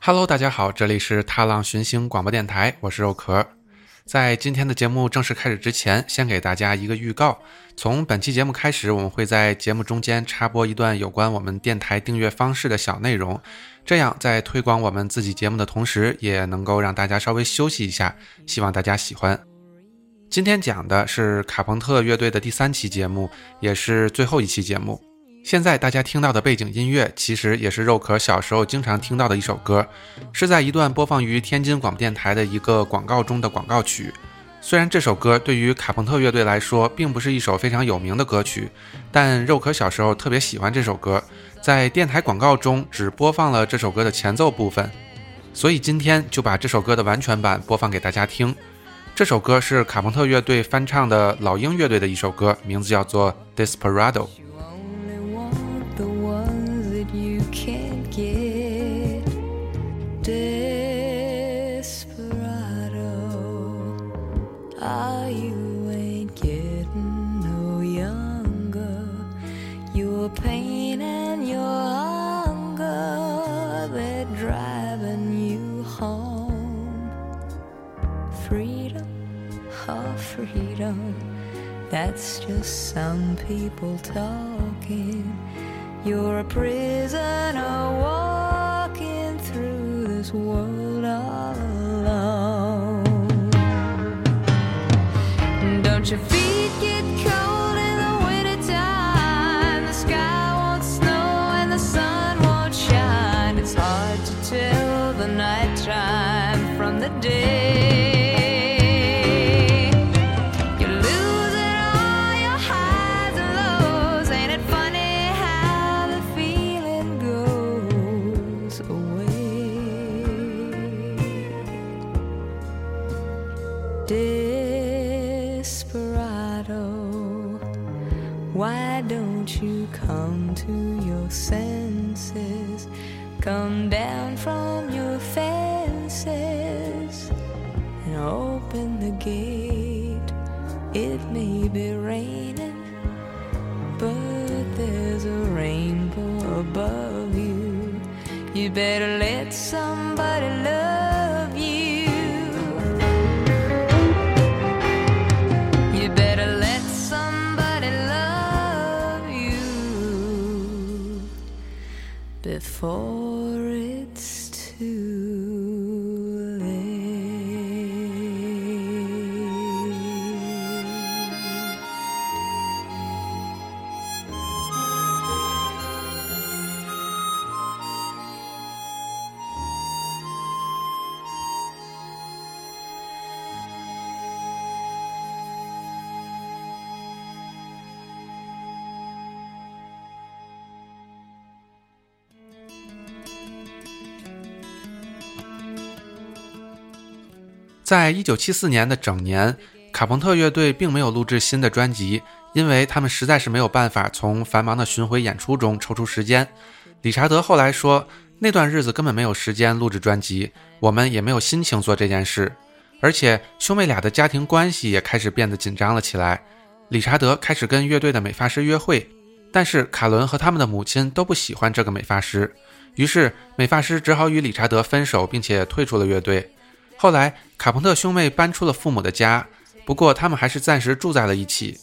Hello，大家好，这里是踏浪寻星广播电台，我是肉壳。在今天的节目正式开始之前，先给大家一个预告。从本期节目开始，我们会在节目中间插播一段有关我们电台订阅方式的小内容，这样在推广我们自己节目的同时，也能够让大家稍微休息一下。希望大家喜欢。今天讲的是卡朋特乐队的第三期节目，也是最后一期节目。现在大家听到的背景音乐，其实也是肉壳小时候经常听到的一首歌，是在一段播放于天津广播电台的一个广告中的广告曲。虽然这首歌对于卡朋特乐队来说并不是一首非常有名的歌曲，但肉壳小时候特别喜欢这首歌，在电台广告中只播放了这首歌的前奏部分，所以今天就把这首歌的完全版播放给大家听。这首歌是卡朋特乐队翻唱的老鹰乐队的一首歌，名字叫做《Desperado》。That's just some people talking. You're a prisoner walking through this world You better let somebody love you. You better let somebody love you before. 在一九七四年的整年，卡朋特乐队并没有录制新的专辑，因为他们实在是没有办法从繁忙的巡回演出中抽出时间。理查德后来说，那段日子根本没有时间录制专辑，我们也没有心情做这件事。而且兄妹俩的家庭关系也开始变得紧张了起来。理查德开始跟乐队的美发师约会，但是卡伦和他们的母亲都不喜欢这个美发师，于是美发师只好与理查德分手，并且退出了乐队。后来，卡朋特兄妹搬出了父母的家，不过他们还是暂时住在了一起。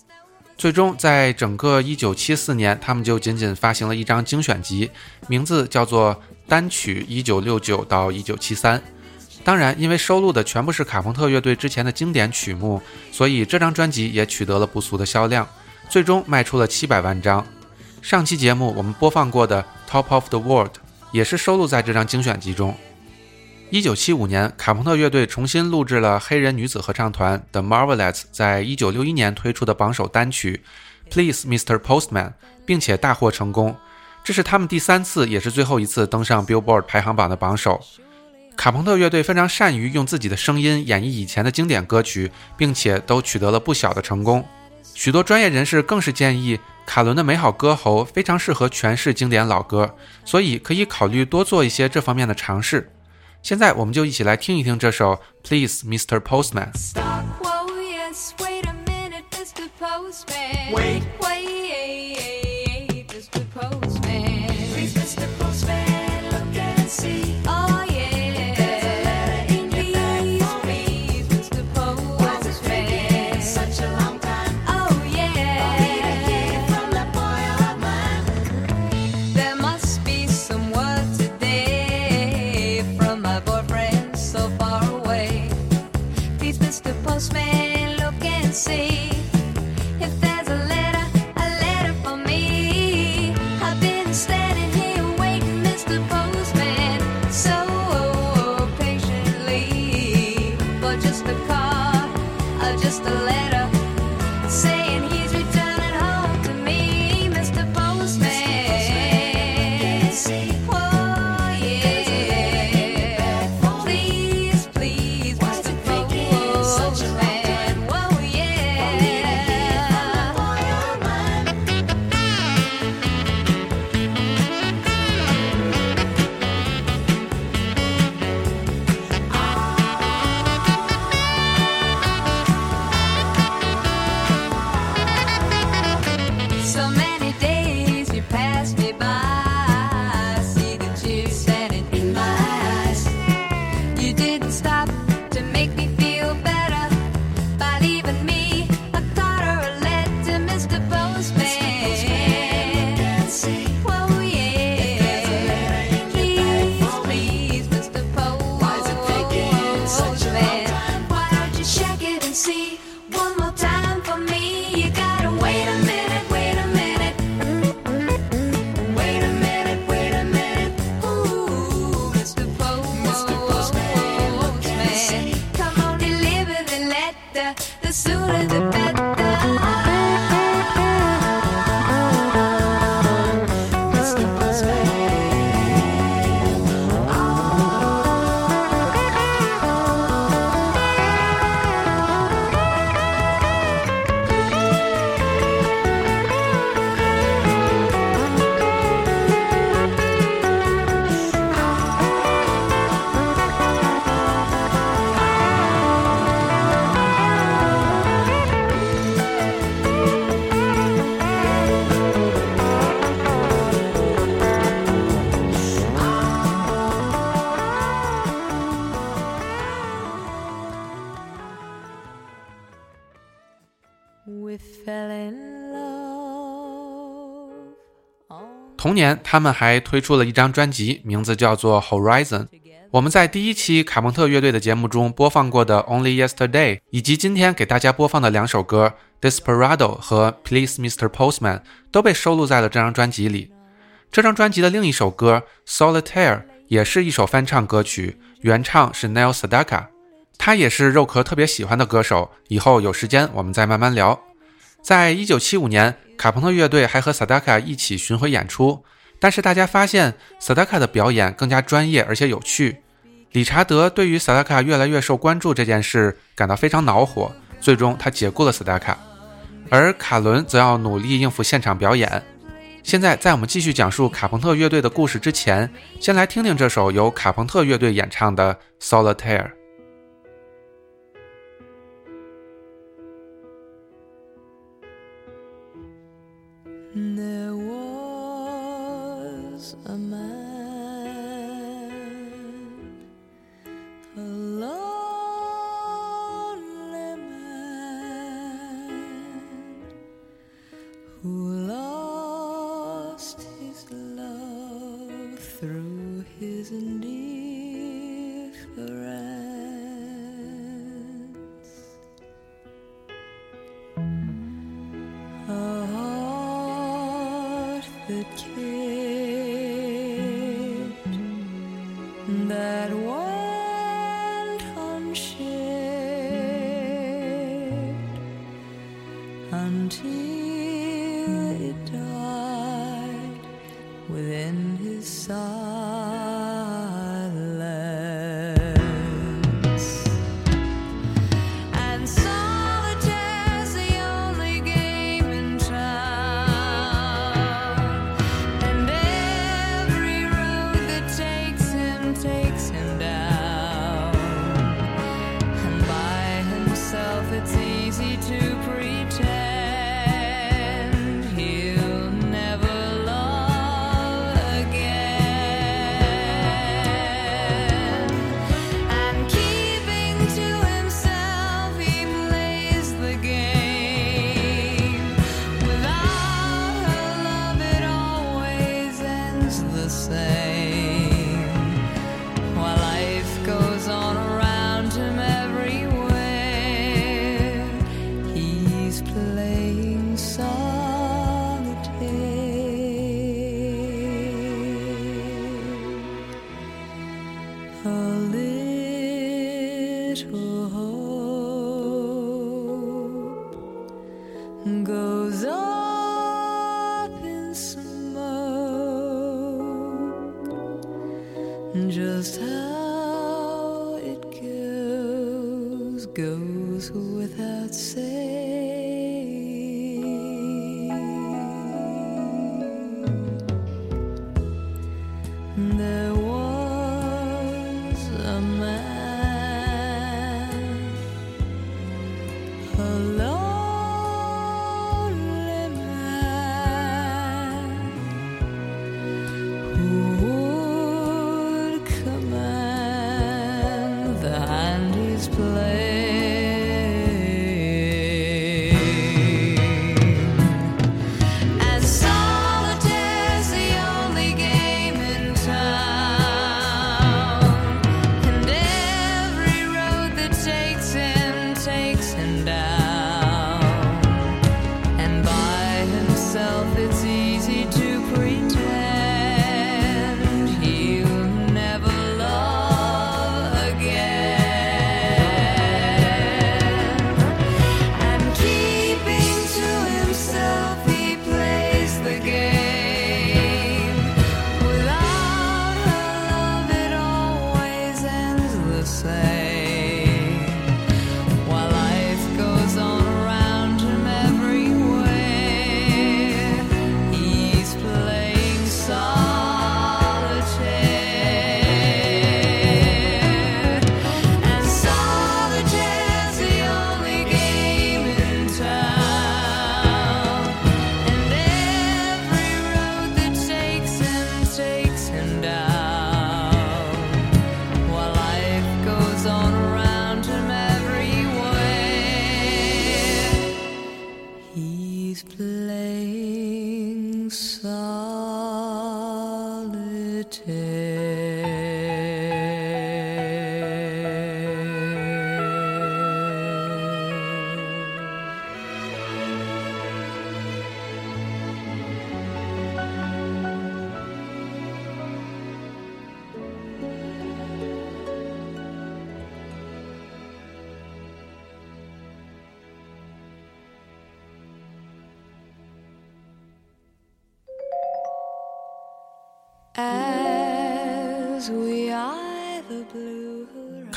最终，在整个1974年，他们就仅仅发行了一张精选集，名字叫做《单曲1969到1973》。当然，因为收录的全部是卡朋特乐队之前的经典曲目，所以这张专辑也取得了不俗的销量，最终卖出了700万张。上期节目我们播放过的《Top of the World》也是收录在这张精选集中。一九七五年，卡朋特乐队重新录制了黑人女子合唱团 The Marvelettes 在一九六一年推出的榜首单曲《Please Mr. Postman》，并且大获成功。这是他们第三次，也是最后一次登上 Billboard 排行榜的榜首。卡朋特乐队非常善于用自己的声音演绎以前的经典歌曲，并且都取得了不小的成功。许多专业人士更是建议，卡伦的美好歌喉非常适合诠释经典老歌，所以可以考虑多做一些这方面的尝试。现在我们就一起来听一听这首《Please, Mr. Postman》。Wait, 同年，他们还推出了一张专辑，名字叫做《Horizon》。我们在第一期卡蒙特乐队的节目中播放过的《Only Yesterday》，以及今天给大家播放的两首歌《Desperado》和《Please Mr. Postman》，都被收录在了这张专辑里。这张专辑的另一首歌《Solitaire》也是一首翻唱歌曲，原唱是 Neil Sedaka，他也是肉壳特别喜欢的歌手。以后有时间我们再慢慢聊。在一九七五年，卡朋特乐队还和萨达卡一起巡回演出。但是大家发现萨达卡的表演更加专业而且有趣。理查德对于萨达卡越来越受关注这件事感到非常恼火，最终他解雇了萨达卡，而卡伦则要努力应付现场表演。现在在我们继续讲述卡朋特乐队的故事之前，先来听听这首由卡朋特乐队演唱的《Solitaire》。goes up in smoke. Just how it goes, goes without saying.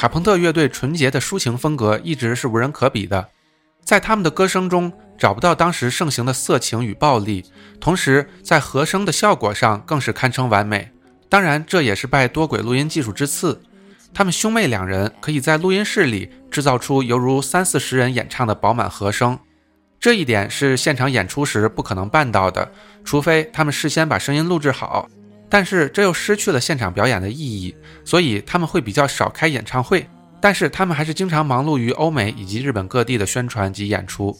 卡朋特乐队纯洁的抒情风格一直是无人可比的，在他们的歌声中找不到当时盛行的色情与暴力，同时在和声的效果上更是堪称完美。当然，这也是拜多轨录音技术之赐。他们兄妹两人可以在录音室里制造出犹如三四十人演唱的饱满和声，这一点是现场演出时不可能办到的，除非他们事先把声音录制好。但是这又失去了现场表演的意义，所以他们会比较少开演唱会。但是他们还是经常忙碌于欧美以及日本各地的宣传及演出。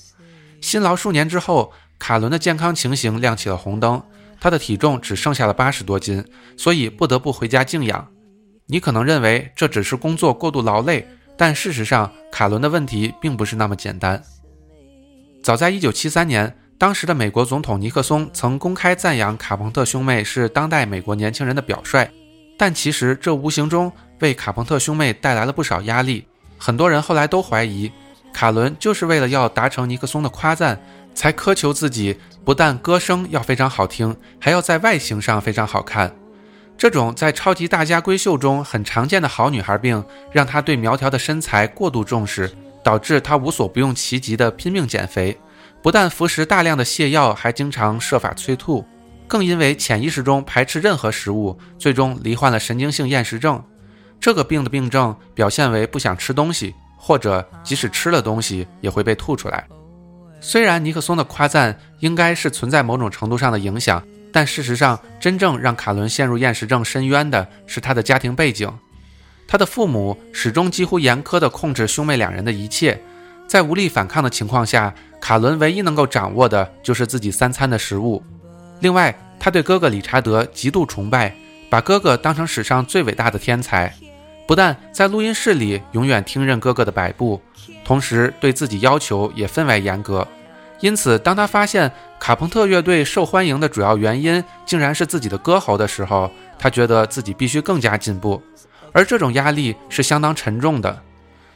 辛劳数年之后，卡伦的健康情形亮起了红灯，他的体重只剩下了八十多斤，所以不得不回家静养。你可能认为这只是工作过度劳累，但事实上，卡伦的问题并不是那么简单。早在一九七三年。当时的美国总统尼克松曾公开赞扬卡朋特兄妹是当代美国年轻人的表率，但其实这无形中为卡朋特兄妹带来了不少压力。很多人后来都怀疑，卡伦就是为了要达成尼克松的夸赞，才苛求自己不但歌声要非常好听，还要在外形上非常好看。这种在超级大家闺秀中很常见的好女孩病，让她对苗条的身材过度重视，导致她无所不用其极的拼命减肥。不但服食大量的泻药，还经常设法催吐，更因为潜意识中排斥任何食物，最终罹患了神经性厌食症。这个病的病症表现为不想吃东西，或者即使吃了东西也会被吐出来。虽然尼克松的夸赞应该是存在某种程度上的影响，但事实上，真正让卡伦陷入厌食症深渊的是他的家庭背景。他的父母始终几乎严苛地控制兄妹两人的一切，在无力反抗的情况下。卡伦唯一能够掌握的就是自己三餐的食物。另外，他对哥哥理查德极度崇拜，把哥哥当成史上最伟大的天才。不但在录音室里永远听任哥哥的摆布，同时对自己要求也分外严格。因此，当他发现卡朋特乐队受欢迎的主要原因竟然是自己的歌喉的时候，他觉得自己必须更加进步。而这种压力是相当沉重的。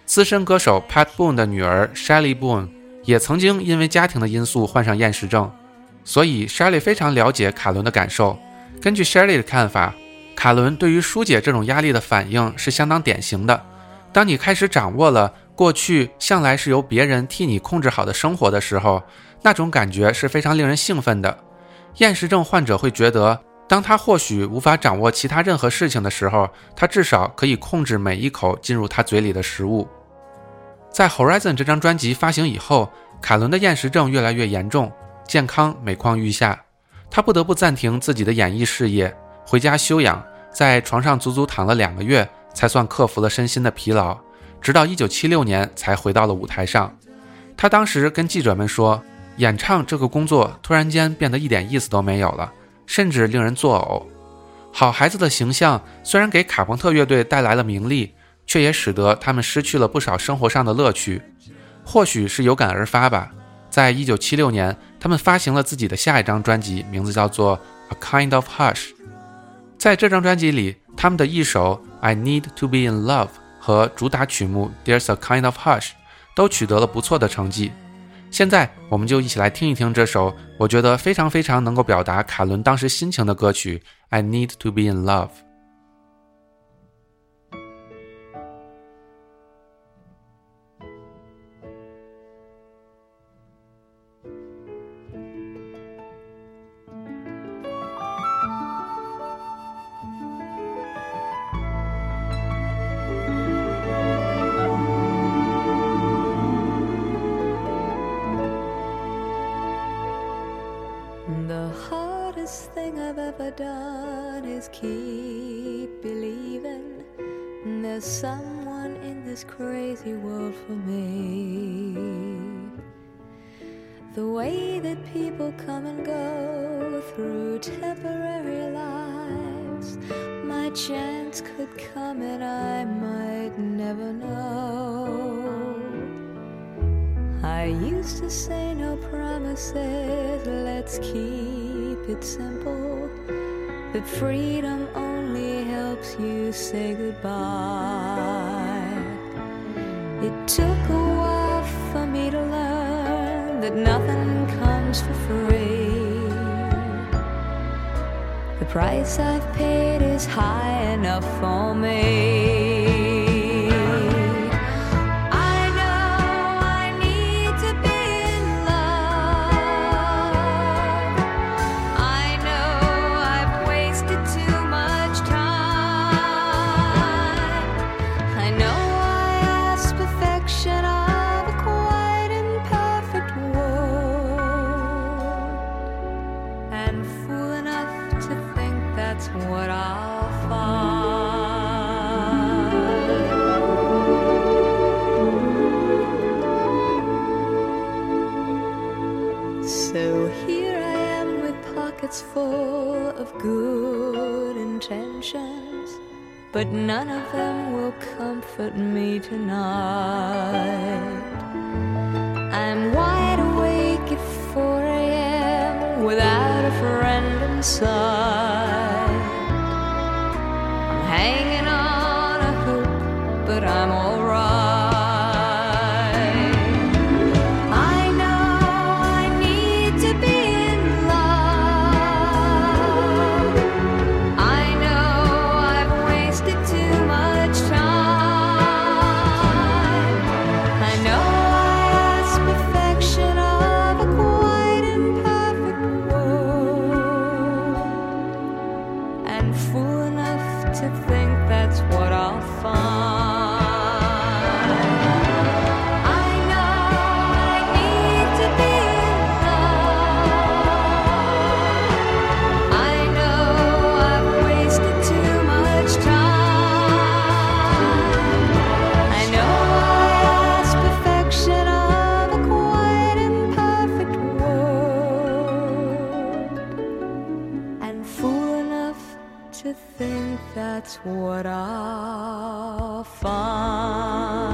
资深歌手 Pat Boone 的女儿 Shelly Boone。也曾经因为家庭的因素患上厌食症，所以 Shelly 非常了解卡伦的感受。根据 Shelly 的看法，卡伦对于疏解这种压力的反应是相当典型的。当你开始掌握了过去向来是由别人替你控制好的生活的时候，那种感觉是非常令人兴奋的。厌食症患者会觉得，当他或许无法掌握其他任何事情的时候，他至少可以控制每一口进入他嘴里的食物。在《Horizon》这张专辑发行以后，卡伦的厌食症越来越严重，健康每况愈下。他不得不暂停自己的演艺事业，回家休养，在床上足足躺了两个月，才算克服了身心的疲劳。直到1976年才回到了舞台上。他当时跟记者们说：“演唱这个工作突然间变得一点意思都没有了，甚至令人作呕。”好孩子的形象虽然给卡朋特乐队带来了名利。却也使得他们失去了不少生活上的乐趣，或许是有感而发吧。在一九七六年，他们发行了自己的下一张专辑，名字叫做《A Kind of Hush》。在这张专辑里，他们的一首《I Need to Be in Love》和主打曲目《There's a Kind of Hush》都取得了不错的成绩。现在，我们就一起来听一听这首我觉得非常非常能够表达卡伦当时心情的歌曲《I Need to Be in Love》。Done is keep believing there's someone in this crazy world for me. The way that people come and go through temporary lives my chance could come and I might never know. I used to say no promises, let's keep it simple. But freedom only helps you say goodbye. It took a while for me to learn that nothing comes for free. The price I've paid is high enough for me. Of good intentions, but none of them will comfort me tonight. I'm wide awake at 4 a.m. without a friend in sight. I'm hanging on a hope, but I'm alright. To think that's what I'll find.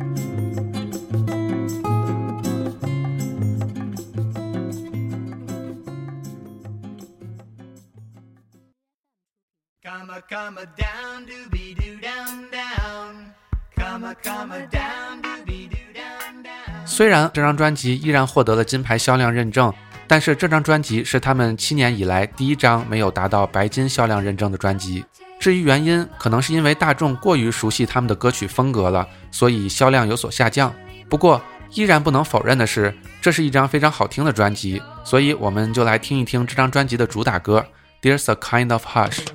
Down doobedoo down down. 虽然这张专辑依然获得了金牌销量认证，但是这张专辑是他们七年以来第一张没有达到白金销量认证的专辑。至于原因，可能是因为大众过于熟悉他们的歌曲风格了，所以销量有所下降。不过，依然不能否认的是，这是一张非常好听的专辑，所以我们就来听一听这张专辑的主打歌《There's a Kind of Hush》。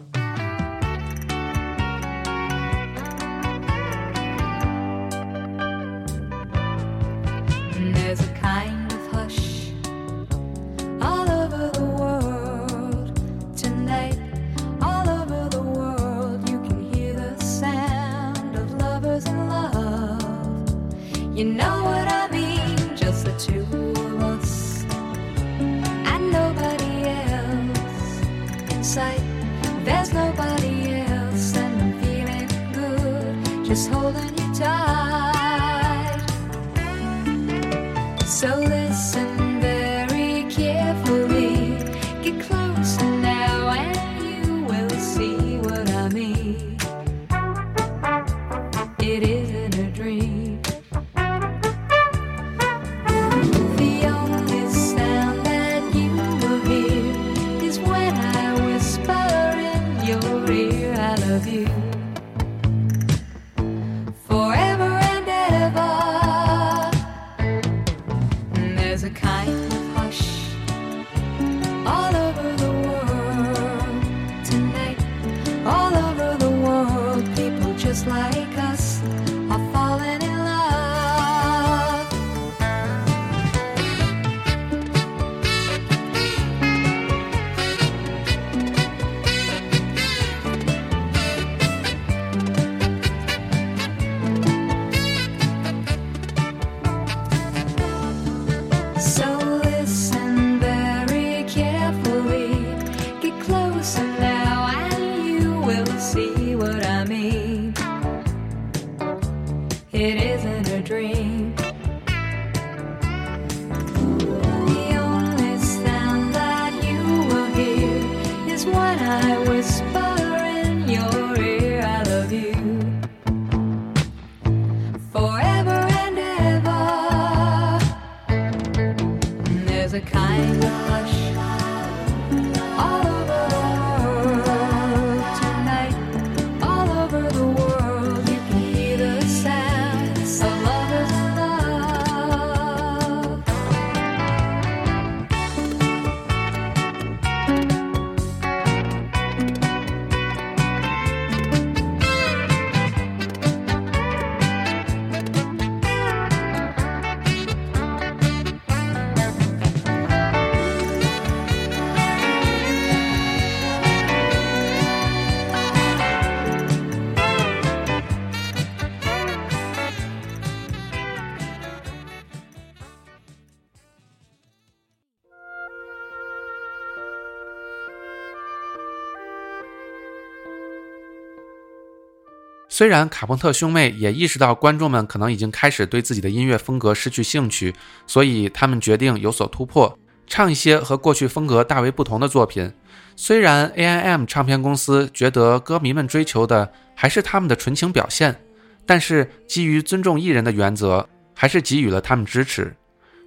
虽然卡朋特兄妹也意识到观众们可能已经开始对自己的音乐风格失去兴趣，所以他们决定有所突破，唱一些和过去风格大为不同的作品。虽然 A.I.M 唱片公司觉得歌迷们追求的还是他们的纯情表现，但是基于尊重艺人的原则，还是给予了他们支持。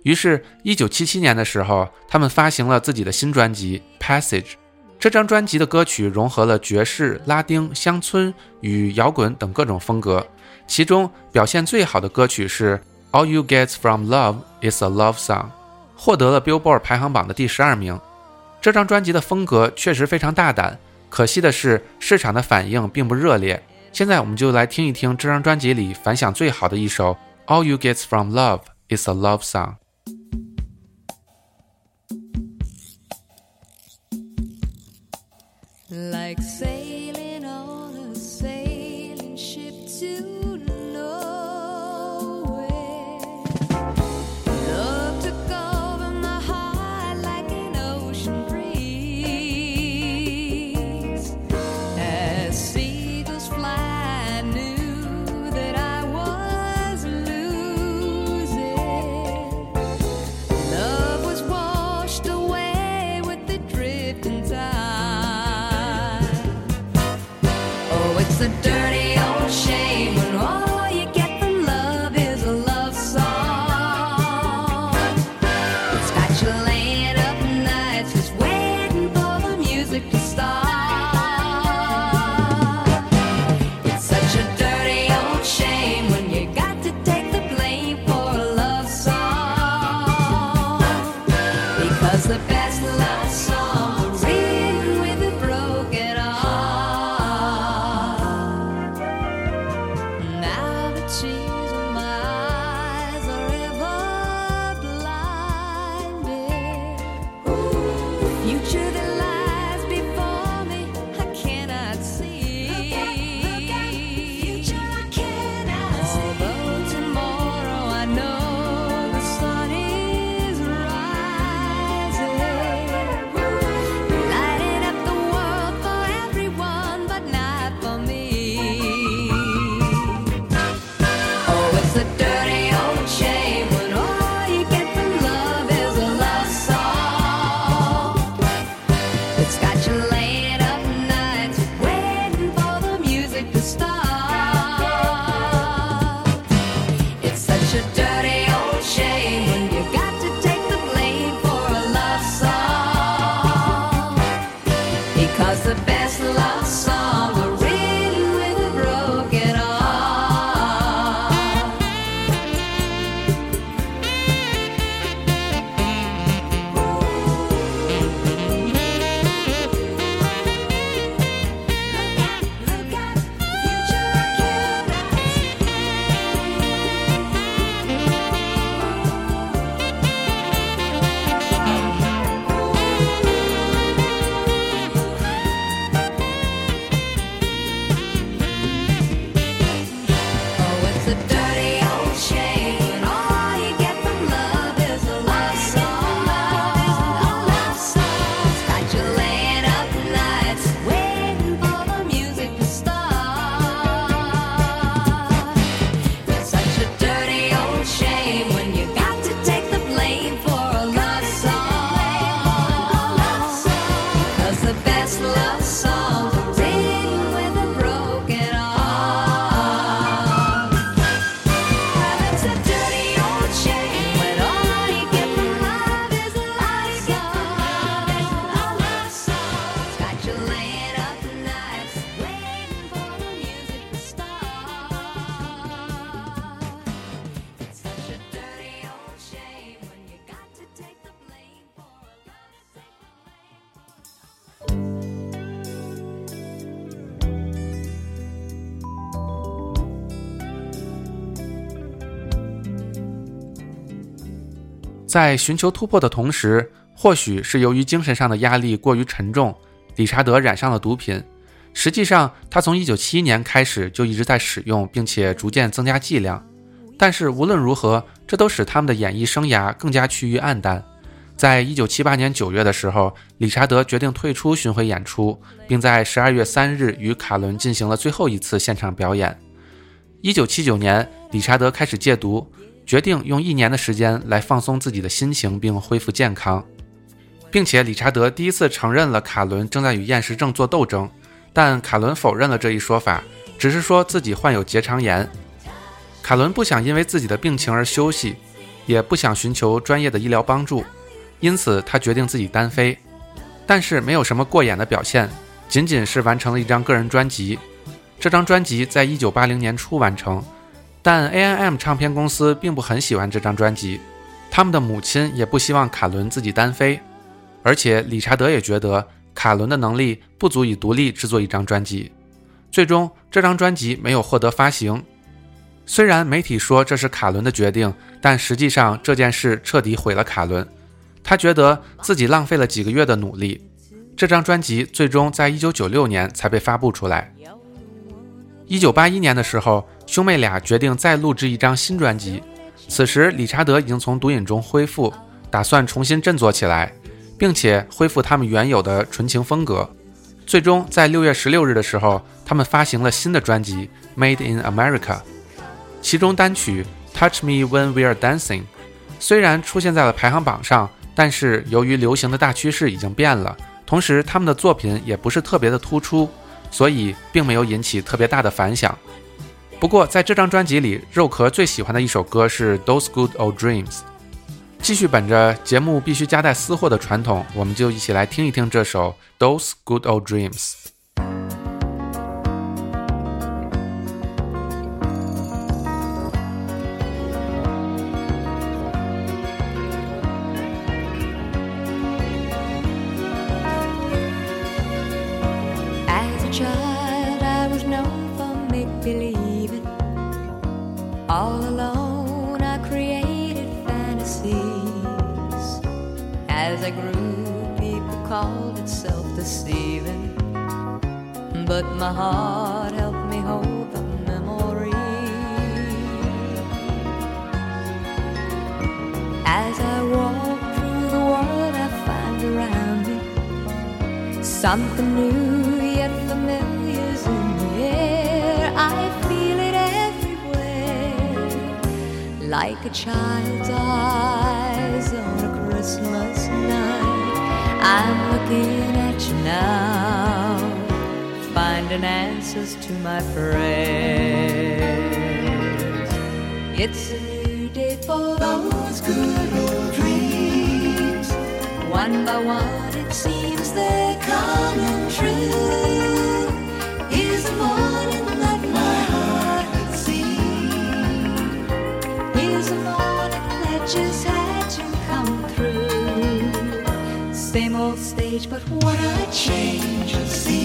于是，1977年的时候，他们发行了自己的新专辑《Passage》。这张专辑的歌曲融合了爵士、拉丁、乡村与摇滚等各种风格，其中表现最好的歌曲是《All You Get From Love Is a Love Song》，获得了 Billboard 排行榜的第十二名。这张专辑的风格确实非常大胆，可惜的是市场的反应并不热烈。现在我们就来听一听这张专辑里反响最好的一首《All You Get From Love Is a Love Song》。like say 在寻求突破的同时，或许是由于精神上的压力过于沉重，理查德染上了毒品。实际上，他从1971年开始就一直在使用，并且逐渐增加剂量。但是无论如何，这都使他们的演艺生涯更加趋于黯淡。在1978年9月的时候，理查德决定退出巡回演出，并在12月3日与卡伦进行了最后一次现场表演。1979年，理查德开始戒毒，决定用一年的时间来放松自己的心情并恢复健康，并且理查德第一次承认了卡伦正在与厌食症做斗争，但卡伦否认了这一说法，只是说自己患有结肠炎。卡伦不想因为自己的病情而休息，也不想寻求专业的医疗帮助，因此他决定自己单飞，但是没有什么过眼的表现，仅仅是完成了一张个人专辑。这张专辑在一九八零年初完成。但 A&M 唱片公司并不很喜欢这张专辑，他们的母亲也不希望卡伦自己单飞，而且理查德也觉得卡伦的能力不足以独立制作一张专辑。最终，这张专辑没有获得发行。虽然媒体说这是卡伦的决定，但实际上这件事彻底毁了卡伦。他觉得自己浪费了几个月的努力。这张专辑最终在1996年才被发布出来。1981年的时候，兄妹俩决定再录制一张新专辑。此时，理查德已经从毒瘾中恢复，打算重新振作起来，并且恢复他们原有的纯情风格。最终，在6月16日的时候，他们发行了新的专辑《Made in America》，其中单曲《Touch Me When We're Dancing》虽然出现在了排行榜上，但是由于流行的大趋势已经变了，同时他们的作品也不是特别的突出，所以并没有引起特别大的反响。不过，在这张专辑里，肉壳最喜欢的一首歌是《Those Good Old Dreams》。继续本着节目必须夹带私货的传统，我们就一起来听一听这首《Those Good Old Dreams》。But my heart helped me hold the memory. As I walk through the world, I find around me Something new yet familiar's in the air. I feel it everywhere, like a child's eyes on a Christmas night. I'm looking at you now, finding answers to my prayers. It's a new day for those good old dreams. One by one, it seems they're coming true. Here's the morning that my heart could see. Here's the morning that just had to come through. Same old stage, but what a change of scene.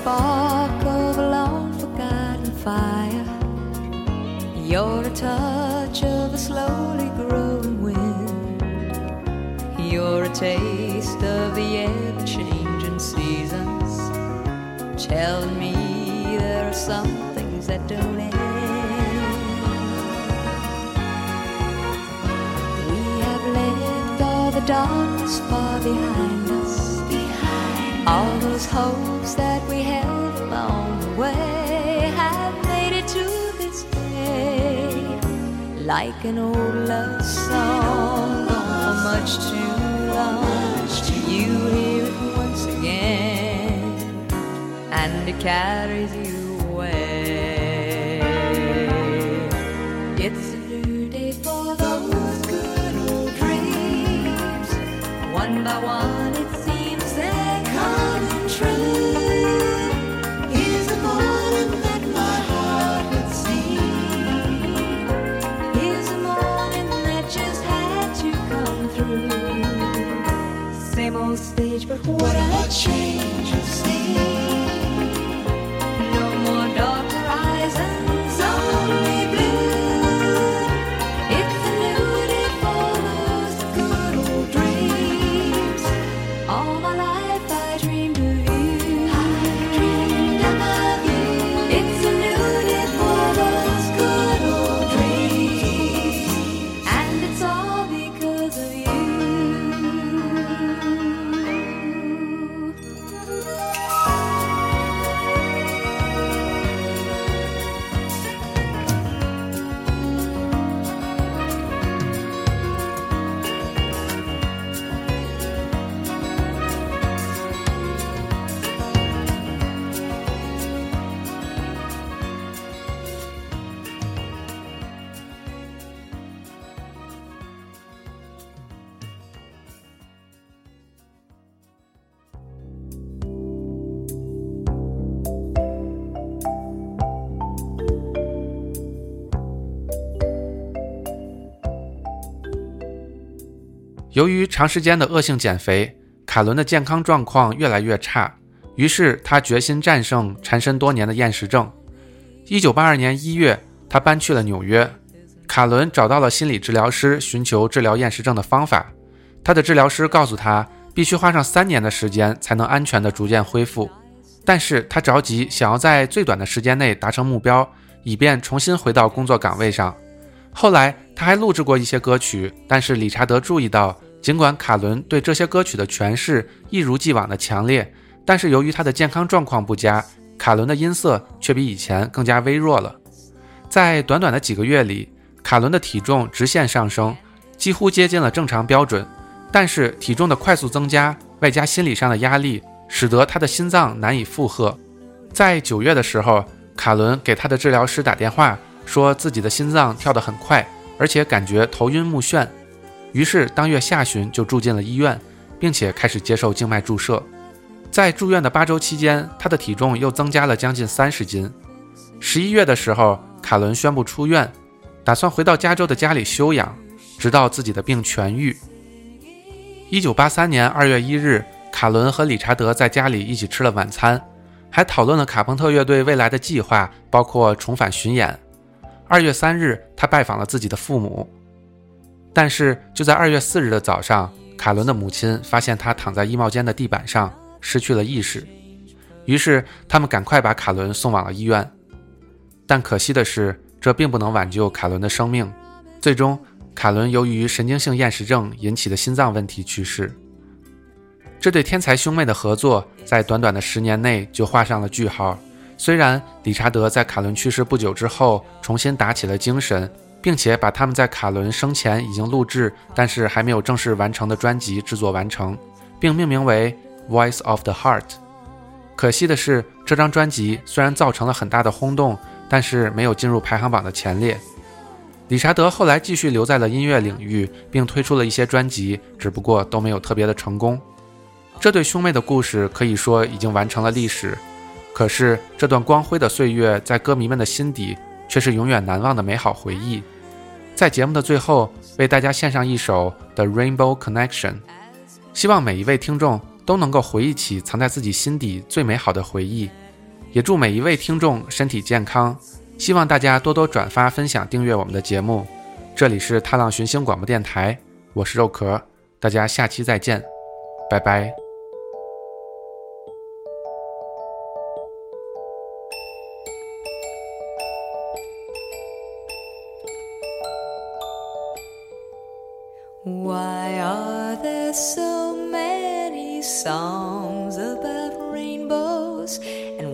spark of a long forgotten fire. You're a touch of a slowly growing wind. You're a taste of the ever changing seasons. Telling me there are some things that don't end. We have left all the darkness far behind all those hopes that we held along the way have made it to this day. Like an old love song, for much too long. You hear it once again, and it carries you 由于长时间的恶性减肥，卡伦的健康状况越来越差，于是他决心战胜缠身多年的厌食症。一九八二年一月，他搬去了纽约。卡伦找到了心理治疗师，寻求治疗厌食症的方法。他的治疗师告诉他，必须花上三年的时间才能安全的逐渐恢复。但是他着急，想要在最短的时间内达成目标，以便重新回到工作岗位上。后来他还录制过一些歌曲，但是理查德注意到，尽管卡伦对这些歌曲的诠释一如既往的强烈，但是由于他的健康状况不佳，卡伦的音色却比以前更加微弱了。在短短的几个月里，卡伦的体重直线上升，几乎接近了正常标准。但是体重的快速增加，外加心理上的压力，使得他的心脏难以负荷。在九月的时候，卡伦给他的治疗师打电话，说自己的心脏跳得很快，而且感觉头晕目眩。于是当月下旬就住进了医院，并且开始接受静脉注射。在住院的八周期间，他的体重又增加了将近三十斤。十一月的时候，卡伦宣布出院，打算回到加州的家里休养，直到自己的病痊愈。一九八三年二月一日，卡伦和理查德在家里一起吃了晚餐，还讨论了卡朋特乐队未来的计划，包括重返巡演。二月三日，他拜访了自己的父母，但是就在二月四日的早上，卡伦的母亲发现他躺在衣帽间的地板上，失去了意识。于是他们赶快把卡伦送往了医院，但可惜的是，这并不能挽救卡伦的生命。最终，卡伦由于神经性厌食症引起的心脏问题去世。这对天才兄妹的合作在短短的十年内就画上了句号。虽然理查德在卡伦去世不久之后重新打起了精神，并且把他们在卡伦生前已经录制但是还没有正式完成的专辑制作完成，并命名为《Voice of the Heart》。可惜的是，这张专辑虽然造成了很大的轰动，但是没有进入排行榜的前列。理查德后来继续留在了音乐领域，并推出了一些专辑，只不过都没有特别的成功。这对兄妹的故事可以说已经完成了历史，可是这段光辉的岁月在歌迷们的心底却是永远难忘的美好回忆。在节目的最后，为大家献上一首《The Rainbow Connection》，希望每一位听众都能够回忆起藏在自己心底最美好的回忆，也祝每一位听众身体健康。希望大家多多转发、分享、订阅我们的节目。这里是踏浪寻星广播电台，我是肉壳，大家下期再见，拜拜。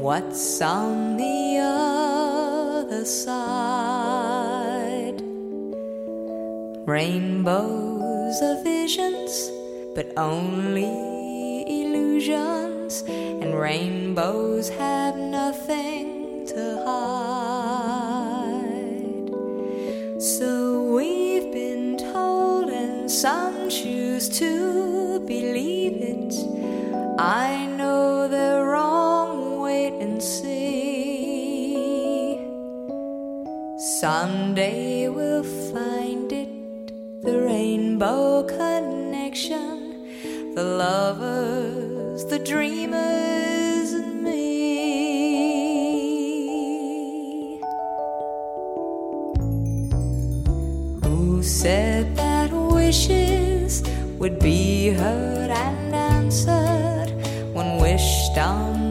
What's on the other side? Rainbows are visions, but only illusions, and rainbows have nothing to hide. So we've been told, and some choose to believe it. I Someday we'll find it the rainbow connection, the lovers, the dreamers, and me. Who said that wishes would be heard and answered when wished on?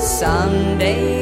Someday